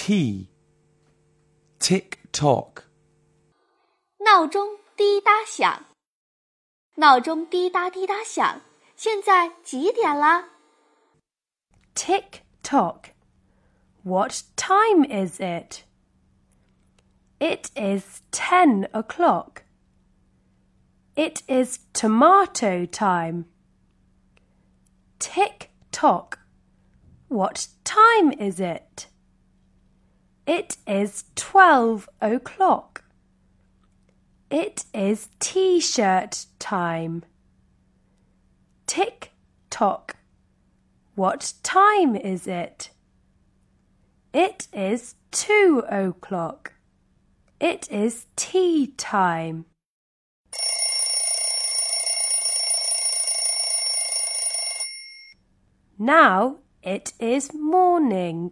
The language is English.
T. Tick tock. 闹钟滴答响，闹钟滴答滴答响。现在几点了？Tick tock. What time is it? It is ten o'clock. It is tomato time. Tick tock. What time is it? It is twelve o'clock. It is t shirt time. Tick tock. What time is it? It is two o'clock. It is tea time. Now it is morning.